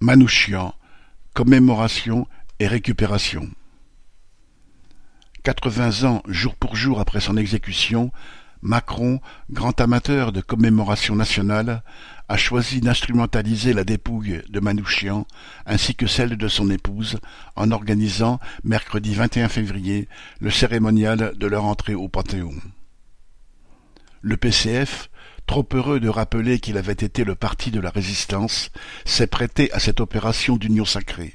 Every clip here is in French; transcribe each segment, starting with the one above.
Manouchian, commémoration et récupération. Quatre-vingts ans jour pour jour après son exécution, Macron, grand amateur de commémoration nationale, a choisi d'instrumentaliser la dépouille de Manouchian ainsi que celle de son épouse en organisant, mercredi 21 février, le cérémonial de leur entrée au Panthéon. Le PCF, trop heureux de rappeler qu'il avait été le parti de la résistance, s'est prêté à cette opération d'union sacrée.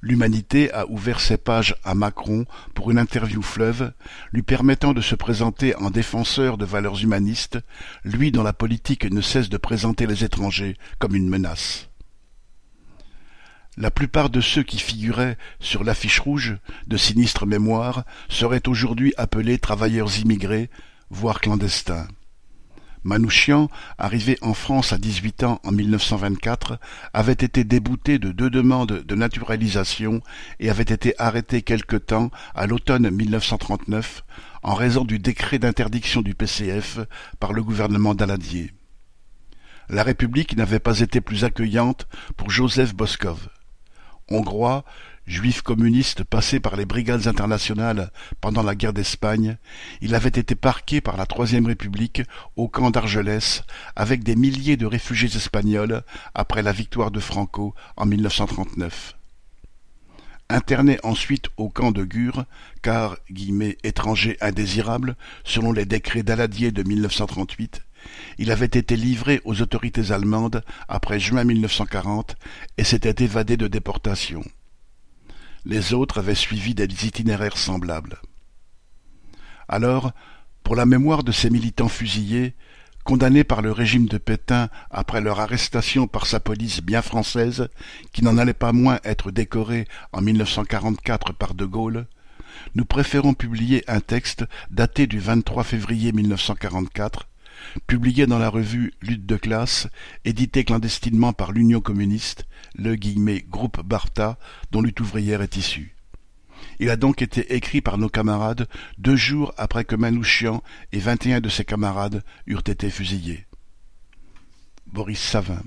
L'Humanité a ouvert ses pages à Macron pour une interview fleuve, lui permettant de se présenter en défenseur de valeurs humanistes, lui dont la politique ne cesse de présenter les étrangers comme une menace. La plupart de ceux qui figuraient sur l'affiche rouge de sinistre mémoire seraient aujourd'hui appelés travailleurs immigrés, voire clandestins. Manouchian, arrivé en France à dix-huit ans en 1924, avait été débouté de deux demandes de naturalisation et avait été arrêté quelque temps à l'automne 1939 en raison du décret d'interdiction du PCF par le gouvernement Daladier. La République n'avait pas été plus accueillante pour Joseph Boskov. Hongrois, Juif communiste passé par les brigades internationales pendant la guerre d'Espagne, il avait été parqué par la Troisième République au camp d'Argelès avec des milliers de réfugiés espagnols après la victoire de Franco en 1939. Interné ensuite au camp de Gurs, car « étranger indésirable » selon les décrets d'Aladier de 1938, il avait été livré aux autorités allemandes après juin 1940 et s'était évadé de déportation. Les autres avaient suivi des itinéraires semblables. Alors, pour la mémoire de ces militants fusillés, condamnés par le régime de Pétain après leur arrestation par sa police bien française, qui n'en allait pas moins être décorée en 1944 par De Gaulle, nous préférons publier un texte daté du 23 février 1944, publié dans la revue Lutte de classe, édité clandestinement par l'Union communiste, le groupe Bartha, dont Lutte ouvrière est issue. Il a donc été écrit par nos camarades deux jours après que Manouchian et vingt et un de ses camarades eurent été fusillés. Boris Savin